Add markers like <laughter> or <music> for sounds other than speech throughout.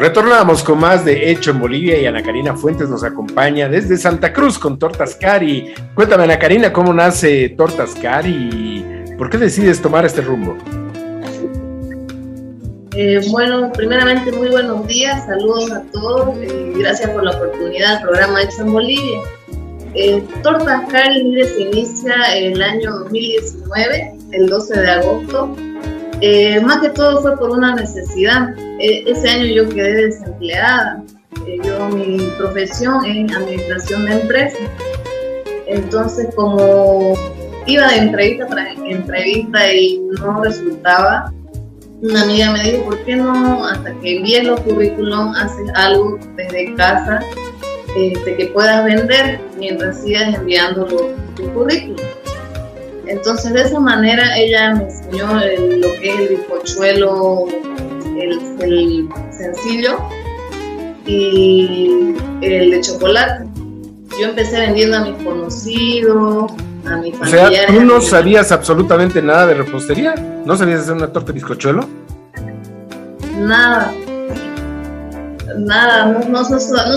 Retornamos con más de Hecho en Bolivia y Ana Karina Fuentes nos acompaña desde Santa Cruz con Tortas Cari. Cuéntame, Ana Karina, ¿cómo nace Tortas Cari y por qué decides tomar este rumbo? Eh, bueno, primeramente muy buenos días, saludos a todos y gracias por la oportunidad del programa Hecho en Bolivia. Eh, Tortas Cari se inicia el año 2019, el 12 de agosto. Más que todo fue por una necesidad. ese año yo quedé desempleada. yo mi profesión es administración de empresas. Entonces como iba de entrevista tras entrevista y no resultaba, una amiga me dijo, ¿por qué no hasta que envíes los currículum haces algo desde casa este, que puedas vender mientras sigas enviando los, currículum? Entonces de esa manera ella me enseñó lo que es el bizcochuelo, el, sencillo y el de chocolate. Yo empecé vendiendo a mis conocidos, o sea, ¿tú no sabías absolutamente nada de repostería? ¿No sabías hacer una torta de bizcochuelo? Nada. Nada, no, no,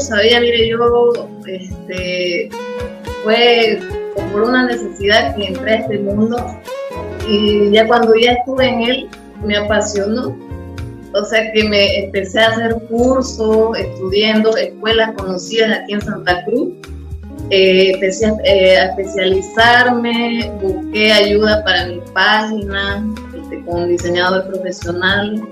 sabía, mire, yo este, fue por una necesidad que entré a este mundo y ya cuando ya estuve en él me apasionó. O sea que me empecé a hacer cursos, estudiando escuelas conocidas aquí en Santa Cruz eh, empecé eh, a, especializarme, busqué ayuda para mi página este, con diseñador profesional,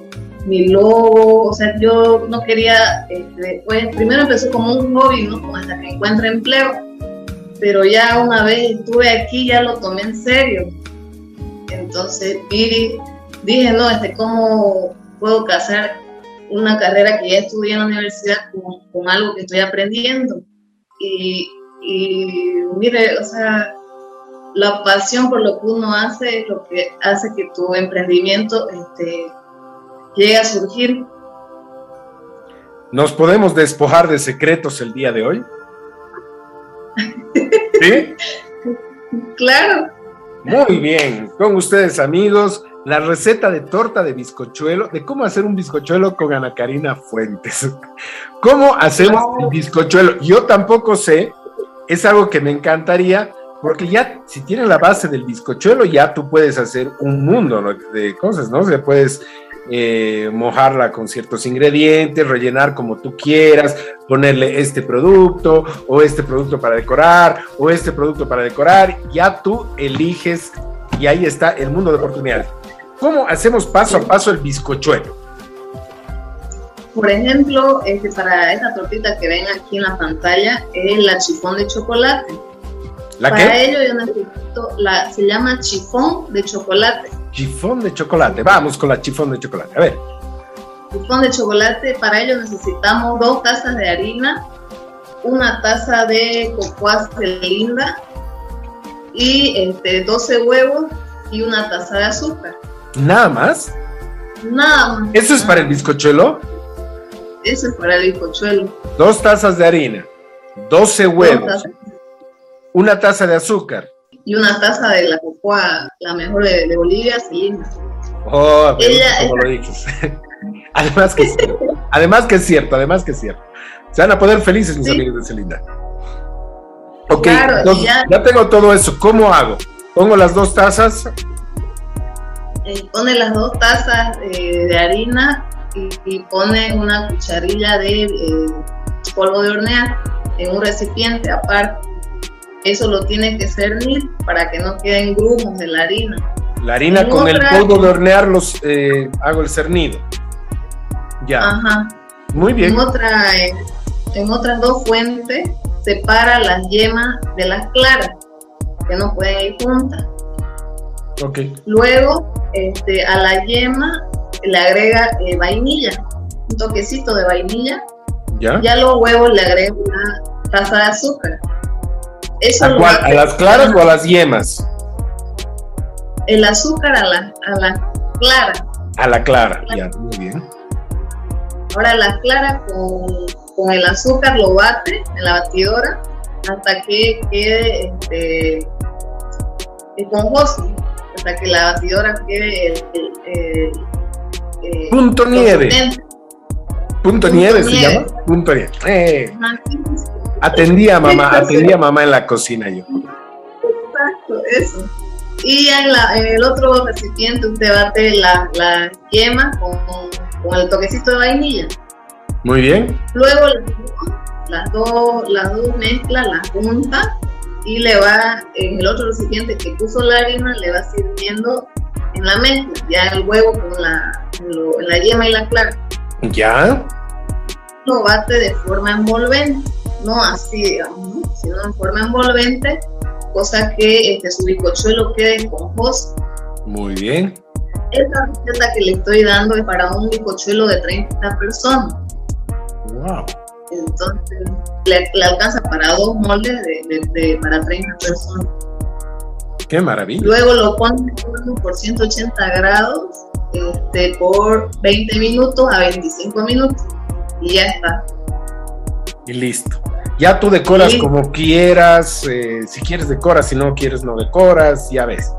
mi logo, o sea, yo no quería, este, pues primero empezó como un hobby, ¿no? Hasta que encuentre empleo, pero ya una vez estuve aquí ya lo tomé en serio. Entonces, dije, no, este, ¿cómo puedo casar una carrera que ya estudié en la universidad con, con algo que estoy aprendiendo? Y y mire, o sea, la pasión por lo que uno hace es lo que hace que tu emprendimiento este, llegue a surgir. ¿Nos podemos despojar de secretos el día de hoy? ¿Sí? <laughs> Claro. Muy bien, con ustedes amigos, la receta de torta de bizcochuelo, de cómo hacer un bizcochuelo con Ana Karina Fuentes. <laughs> ¿Cómo hacemos el bizcochuelo? Yo tampoco sé, es algo que me encantaría, porque ya si tienes la base del bizcochuelo, ya tú puedes hacer un mundo de cosas, ¿no? O sea, puedes eh, mojarla con ciertos ingredientes, rellenar como tú quieras, ponerle este producto o este producto para decorar o este producto para decorar, ya tú eliges y ahí está el mundo de oportunidades. ¿Cómo hacemos paso a paso el bizcochuelo? Por ejemplo, este, para esta tortita que ven aquí en la pantalla es la chifón de chocolate. ¿La para ello yo necesito, la, se llama chifón de chocolate. Chifón de chocolate, vamos con la chifón de chocolate, a ver. Chifón de chocolate, para ello necesitamos dos tazas de harina, una taza de cocoa linda y este, 12 huevos y una taza de azúcar. ¿Nada más? Nada más. ¿Eso es para el bizcochuelo? Eso es para el bizcochuelo. Dos tazas de harina, 12 huevos, una taza de azúcar. Y una taza de la cocoa, la mejor de, Bolivia, linda. Oh, como lo dices. <laughs> además que es cierto, además que es cierto, además que es cierto. Se van a poner felices mis amigos de Celinda. Ok, ya, tengo todo eso. ¿Cómo hago? Pongo las dos tazas. Eh, pone las dos tazas eh, de harina y, pone una cucharilla de eh, polvo de hornear en un recipiente aparte. Eso lo tiene que cernir para que no queden grumos de la harina. La harina con el polvo de hornear los eh, hago el cernido. Ya. Ajá. Muy bien. En, otra, eh, en otras dos fuentes separa las yemas de las claras, que no pueden ir juntas. Ok. Luego, este, a la yema le agrega eh, vainilla, un toquecito de vainilla. Ya. Ya los huevos le agrega una taza de azúcar. Eso ¿A, cuál, ¿A las claras o a las yemas? El azúcar a la, a la clara. A la clara, ya, muy bien. Ahora la clara con, con, el azúcar lo bate en la batidora hasta que quede este, esponjoso, hasta que la batidora quede el, Punto nieve. Punto, Nieve se llama. Punto Nieve. Eh. Atendía a mamá, atendía a mamá en la cocina yo. Exacto, eso. Y en, el otro recipiente usted bate la, la yema con, con, el toquecito de vainilla. Muy bien. Luego las dos, las dos mezclas las junta y le va, en el otro recipiente que puso la harina, le va sirviendo en la mezcla, ya el huevo con la, la yema y la clara. ¿Ya? Lo bate de forma envolvente, no así, digamos, sino en forma envolvente cosa que este, su bizcochuelo quede esponjoso. Muy bien. Esta receta que le estoy dando es para un bizcochuelo de 30 personas. Wow. Entonces, le, alcanza para dos moldes de, para 30 personas. Qué maravilla. Luego lo pone por 180 grados este, por 20 minutos a 25 minutos y ya está. Y listo. Ya tú decoras como quieras, eh, si quieres decoras, si no quieres no decoras, ya ves.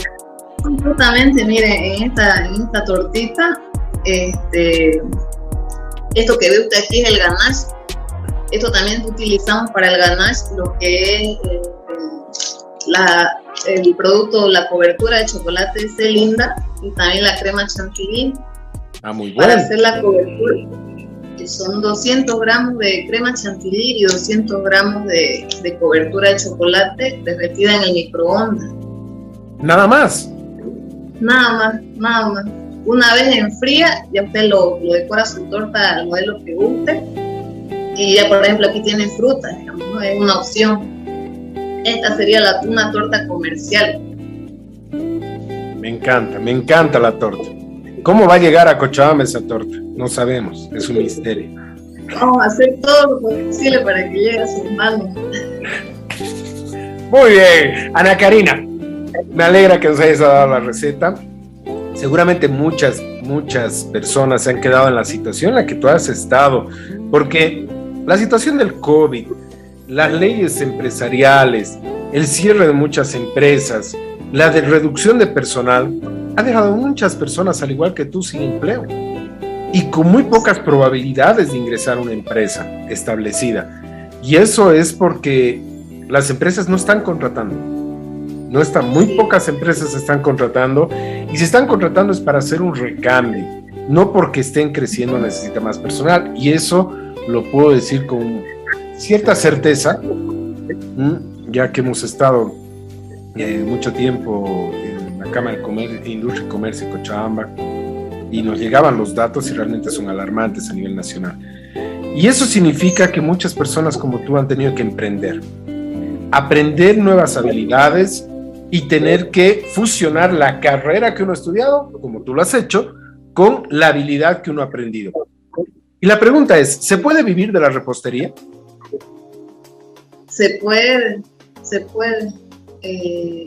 Justamente, mire, en esta, en esta tortita, este, esto que ve usted aquí es el ganache. Esto también utilizamos para el ganache, lo que es eh, la, el producto, la cobertura de chocolate Celinda y también la crema chantilly. Ah, muy bueno. Para hacer la cobertura son 200 gramos de crema chantilly y 200 gramos de, cobertura de chocolate derretida en el microondas. ¿Nada más? Nada más, nada más. Una vez enfría, ya usted lo, decora su torta al modelo que guste. Y ya, por ejemplo, aquí tiene fruta, digamos, es una opción. Esta sería la, una torta comercial. Me encanta, me encanta la torta. ¿Cómo va a llegar a Cochabamba esa torta? No sabemos, es un misterio. Vamos a hacer todo lo posible para que llegue a sus manos. Muy bien, Ana Karina, me alegra que nos hayas dado la receta. Seguramente muchas, muchas personas se han quedado en la situación en la que tú has estado, porque la situación del COVID, las leyes empresariales, el cierre de muchas empresas, la de reducción de personal, ha dejado muchas personas, al igual que tú, sin empleo y con muy pocas probabilidades de ingresar a una empresa establecida. Y eso es porque las empresas no están contratando. No están, muy pocas empresas están contratando y si están contratando es para hacer un recambio, no porque estén creciendo necesita más personal. Y eso lo puedo decir con cierta certeza, ya que hemos estado eh, mucho tiempo Cámara de Industria y Comercio de Cochabamba y nos llegaban los datos y realmente son alarmantes a nivel nacional. Y eso significa que muchas personas como tú han tenido que emprender, aprender nuevas habilidades y tener que fusionar la carrera que uno ha estudiado, como tú lo has hecho, con la habilidad que uno ha aprendido. Y la pregunta es, ¿se puede vivir de la repostería? Se puede, se puede. Eh,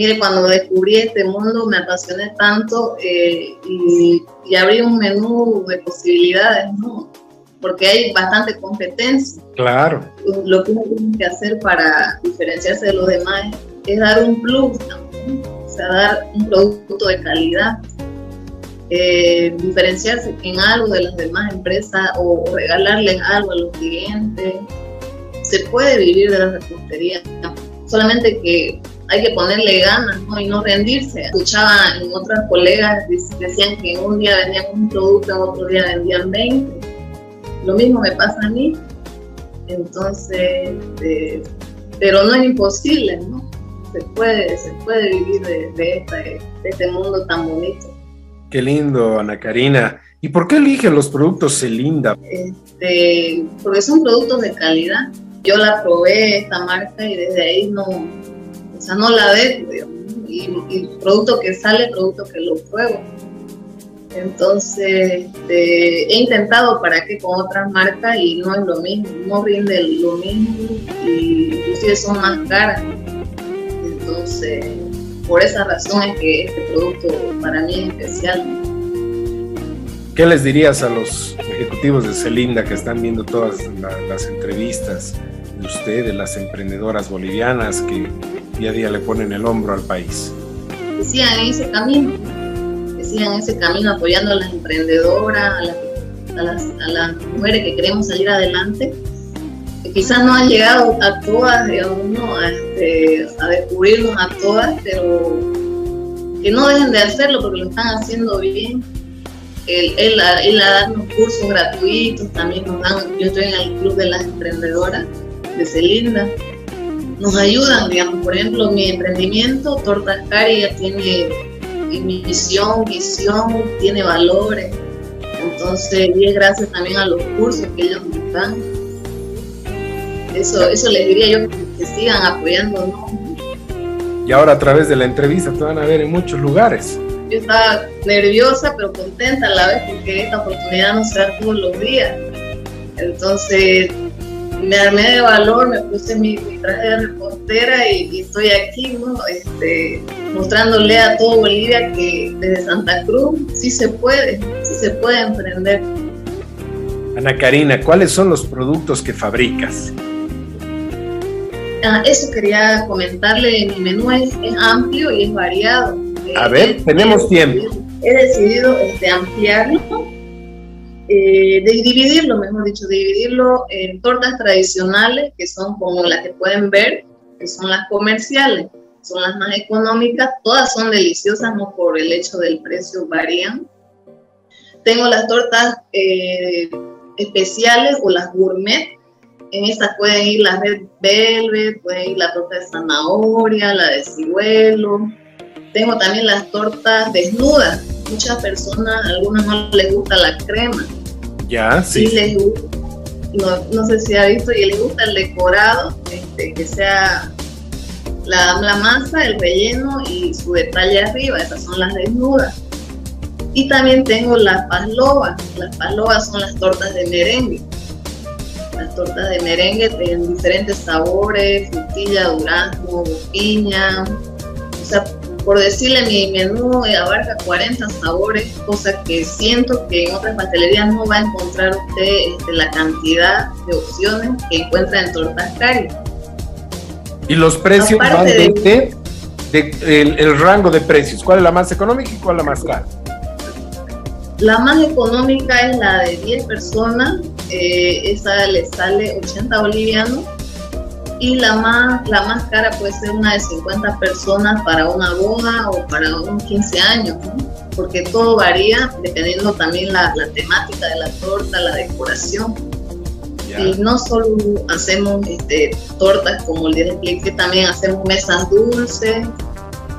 Mire, cuando descubrí este mundo me apasioné tanto eh, y, abrí un menú de posibilidades, ¿no? Porque hay bastante competencia. Claro. Lo que uno tiene que hacer para diferenciarse de los demás es dar un plus, ¿no? o sea, dar un producto de calidad. Eh, diferenciarse en algo de las demás empresas o regalarles algo a los clientes. Se puede vivir de la repostería, solamente que hay que ponerle ganas ¿no? y no rendirse. Escuchaba en otras colegas, decían que un día vendían un producto, en otro día vendían 20. Lo mismo me pasa a mí. Entonces, este, pero no es imposible, ¿no? Se puede, se puede vivir de, este mundo tan bonito. Qué lindo, Ana Karina. ¿Y por qué eligen los productos Celinda? Este, porque son productos de calidad. Yo la probé, esta marca, y desde ahí no, o sea, no la dejo, y, y, producto que sale, producto que lo pruebo. Entonces, este, he intentado para que con otras marcas y no es lo mismo, no rinde lo mismo y inclusive son más caras. Entonces, por esa razón es que este producto para mí es especial. ¿Qué les dirías a los ejecutivos de Celinda que están viendo todas las entrevistas de ustedes, las emprendedoras bolivianas que día a día le ponen el hombro al país. Que sigan en ese camino, que sigan ese camino apoyando a las emprendedoras, a las a mujeres que queremos salir adelante. quizás no han llegado a todas, digamos, este, a, descubrirnos a todas, pero que no dejen de hacerlo porque lo están haciendo bien. Él, él, él a darnos cursos gratuitos, también nos dan, yo estoy en el Club de las Emprendedoras de Celinda, nos ayudan, digamos, por ejemplo, mi emprendimiento, Tortas Cari, ya tiene misión, visión, tiene valores. Entonces, y es gracias también a los cursos que ellos nos dan. Eso, eso les diría yo que, sigan apoyándonos. Y ahora a través de la entrevista te van a ver en muchos lugares. Yo estaba nerviosa pero contenta a la vez porque esta oportunidad no se da todos los días. Entonces me armé de valor, me puse mi, traje de reportera y, estoy aquí, este, mostrándole a todo Bolivia que desde Santa Cruz sí se puede, sí se puede emprender. Ana Karina, ¿cuáles son los productos que fabricas? Ah, eso quería comentarle, mi menú es, amplio y es variado. A ver, tenemos tiempo. He decidido este, ampliarlo eh, de dividirlo, mejor dicho, dividirlo en tortas tradicionales, que son como las que pueden ver, que son las comerciales, son las más económicas, todas son deliciosas, no por el hecho del precio varían. Tengo las tortas eh, especiales o las gourmet, en estas pueden ir las red velvet, pueden ir la torta de zanahoria, la de ciruelo. Tengo también las tortas desnudas. Muchas personas, a algunas no les gusta la crema. Ya, sí. no, sé si ha visto, y le gusta el decorado, este, que sea la, la, masa, el relleno y su detalle arriba, esas son las desnudas. Y también tengo las paslovas, las paslovas son las tortas de merengue. Las tortas de merengue en diferentes sabores, frutilla, durazno, piña, o sea, por decirle, mi menú abarca 40 sabores, cosa que siento que en otras pastelerías no va a encontrar usted este, la cantidad de opciones que encuentra en Tortas Cari. ¿Y los precios van de, el, rango de precios? ¿Cuál es la más económica y cuál es la más cara? La más económica es la de 10 personas, eh, esa le sale 80 bolivianos y la más, la más cara puede ser una de 50 personas para una boda o para un 15 años, porque todo varía dependiendo también la, la temática de la torta, la decoración. Y no solo hacemos este, tortas como les expliqué, también hacemos mesas dulces.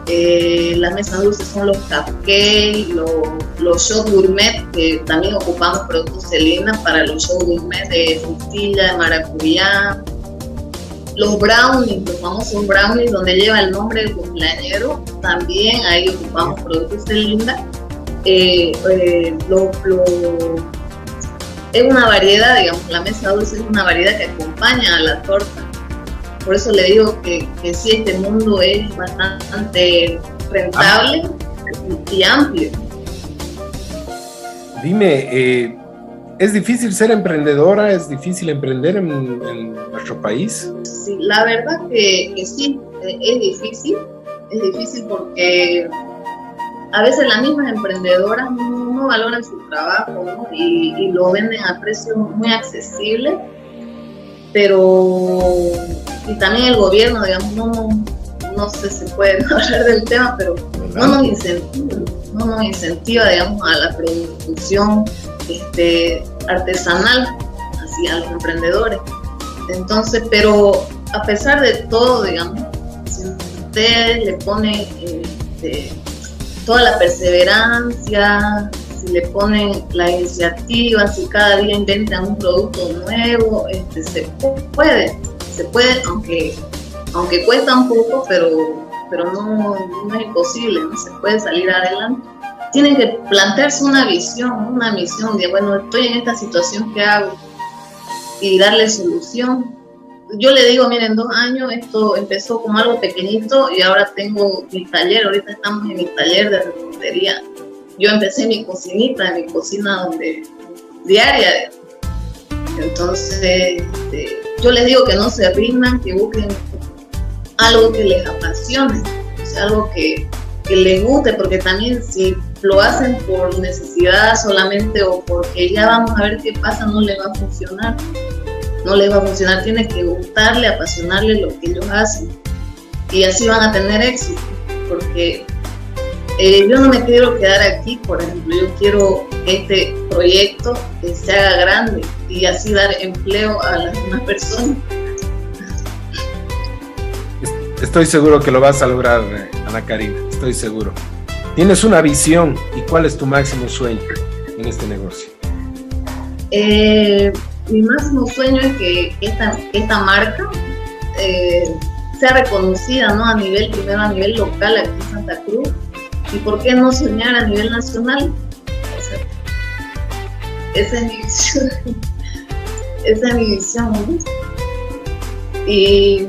Eh, las mesas dulces son los cupcakes, los, los shows gourmet, que también ocupamos productos Celina para los shows gourmet de frutilla, de maracuyá, los brownies, los famosos brownies donde lleva el nombre del cumpleañero, también ahí ocupamos productos de Linda. Eh, eh, es una variedad, digamos, la mesa dulce es una variedad que acompaña a la torta. Por eso le digo que, que sí, este mundo es bastante rentable y amplio. Dime, eh, ¿Es difícil ser emprendedora? ¿Es difícil emprender en, nuestro país? Sí, la verdad que, sí, eh, es difícil. Es difícil porque a veces las mismas emprendedoras no, valoran su trabajo y, lo venden a precios muy accesibles, pero y también el gobierno, digamos, no, no sé si puede <laughs> hablar del tema, pero no nos incentiva, no nos incentiva, digamos, a la producción este, artesanal hacia los emprendedores. Entonces, pero a pesar de todo, digamos, si usted le pone este, toda la perseverancia, si le ponen la iniciativa, si cada día inventan un producto nuevo, este, se puede, se puede, aunque, aunque cuesta un poco, pero, pero no, es imposible, se puede salir adelante tienen que plantearse una visión, una misión de, bueno, estoy en esta situación, ¿qué hago? Y darle solución. Yo le digo, miren, dos años esto empezó como algo pequeñito y ahora tengo mi taller, ahorita estamos en mi taller de repostería. Yo empecé mi cocinita, mi cocina donde diaria. Entonces, este, yo les digo que no se rindan, que busquen algo que les apasione, algo que, que les guste, porque también si lo hacen por necesidad solamente o porque ya vamos a ver qué pasa, no le va a funcionar. No le va a funcionar, tiene que gustarle, apasionarle lo que ellos hacen. Y así van a tener éxito, porque eh, yo no me quiero quedar aquí, por ejemplo, yo quiero que este proyecto se haga grande y así dar empleo a las demás personas. Estoy seguro que lo vas a lograr, eh, Ana Karina, estoy seguro. Tienes una visión y cuál es tu máximo sueño en este negocio. Eh, mi máximo sueño es que esta, marca eh, sea reconocida ¿no? a nivel, primero a nivel local aquí en Santa Cruz y por qué no soñar a nivel nacional. esa es mi visión. <laughs> esa es mi visión. Y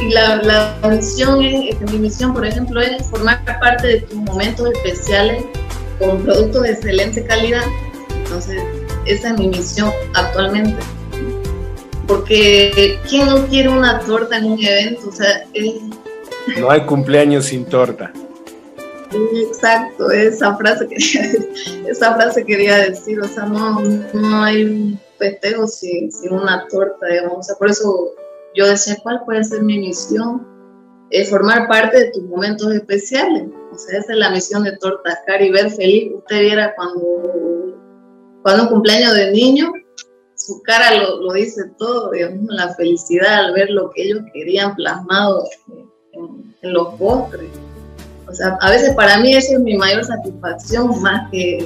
y la, la misión es, este, mi misión, por ejemplo, es formar parte de tus momentos especiales con productos de excelente calidad. Entonces, esa es mi misión actualmente. Porque ¿quién no quiere una torta en un evento? O sea, no hay cumpleaños sin torta. Exacto, esa frase quería, <laughs> esa frase quería decir, o sea, no, no hay festejo sin, sin una torta, digamos, o sea, por eso yo decía, ¿cuál puede ser mi misión? Es formar parte de tus momentos especiales. O sea, esa es la misión de Tortas Cari, ver feliz. Usted viera cuando, cuando un cumpleaños de niño, su cara lo, dice todo, digamos, la felicidad al ver lo que ellos querían plasmado en, los postres. O sea, a veces para mí eso es mi mayor satisfacción, más que,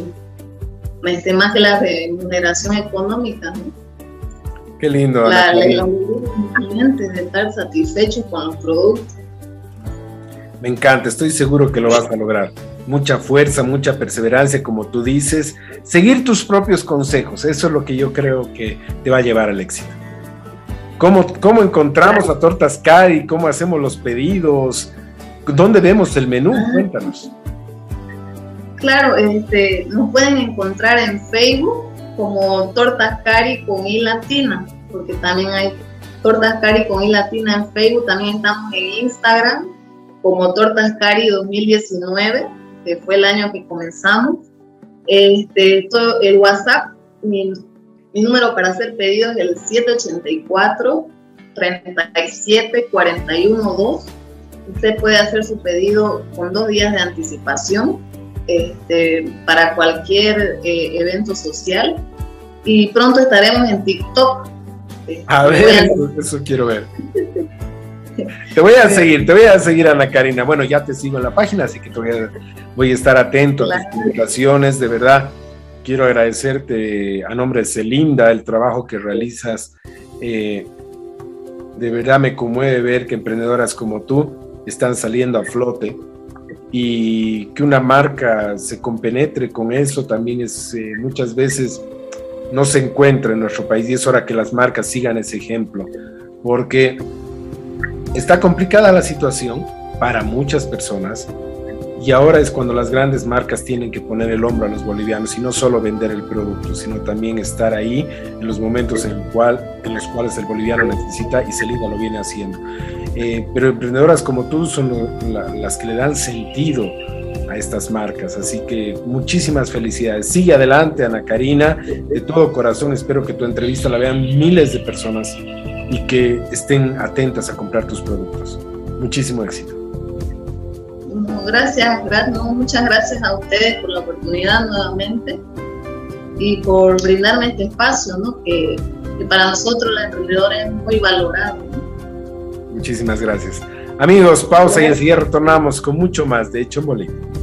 este, más que la remuneración económica. ¿no? Qué lindo. La, la, de estar satisfechos con los productos. Me encanta, estoy seguro que lo vas a lograr. Mucha fuerza, mucha perseverancia, como tú dices. Seguir tus propios consejos, eso es lo que yo creo que te va a llevar al éxito. ¿Cómo, cómo encontramos a Tortas Cari? ¿Cómo hacemos los pedidos? ¿Dónde vemos el menú? Ah. Cuéntanos. Claro, este, nos pueden encontrar en Facebook como Tortas Cari con I latina, porque también hay Tortas Cari con I latina en Facebook, también estamos en Instagram como Tortas Cari 2019, que fue el año que comenzamos. Este, el WhatsApp, mi, número para hacer pedidos es el 784 37 41 2. Usted puede hacer su pedido con dos días de anticipación este, para cualquier eh, evento social. Y pronto estaremos en TikTok. A ver, eso, quiero ver. Te voy a seguir, te voy a seguir, Ana Karina. Bueno, ya te sigo en la página, así que te voy a, estar atento a tus publicaciones. De verdad, quiero agradecerte a nombre de Celinda el trabajo que realizas. Eh, de verdad me conmueve ver que emprendedoras como tú están saliendo a flote y que una marca se compenetre con eso también es eh, muchas veces no se encuentra en nuestro país y es hora que las marcas sigan ese ejemplo porque está complicada la situación para muchas personas y ahora es cuando las grandes marcas tienen que poner el hombro a los bolivianos y no solo vender el producto, sino también estar ahí en los momentos en, los cuales el boliviano necesita y Celina lo viene haciendo. Eh, pero emprendedoras como tú son las que le dan sentido a estas marcas. Así que muchísimas felicidades. Sigue adelante, Ana Karina. De todo corazón espero que tu entrevista la vean miles de personas y que estén atentas a comprar tus productos. Muchísimo éxito gracias, muchas gracias a ustedes por la oportunidad nuevamente y por brindarme este espacio, ¿no? que, para nosotros los emprendedores es muy valorado. Muchísimas gracias. Amigos, pausa y enseguida retornamos con mucho más de Hecho Molino.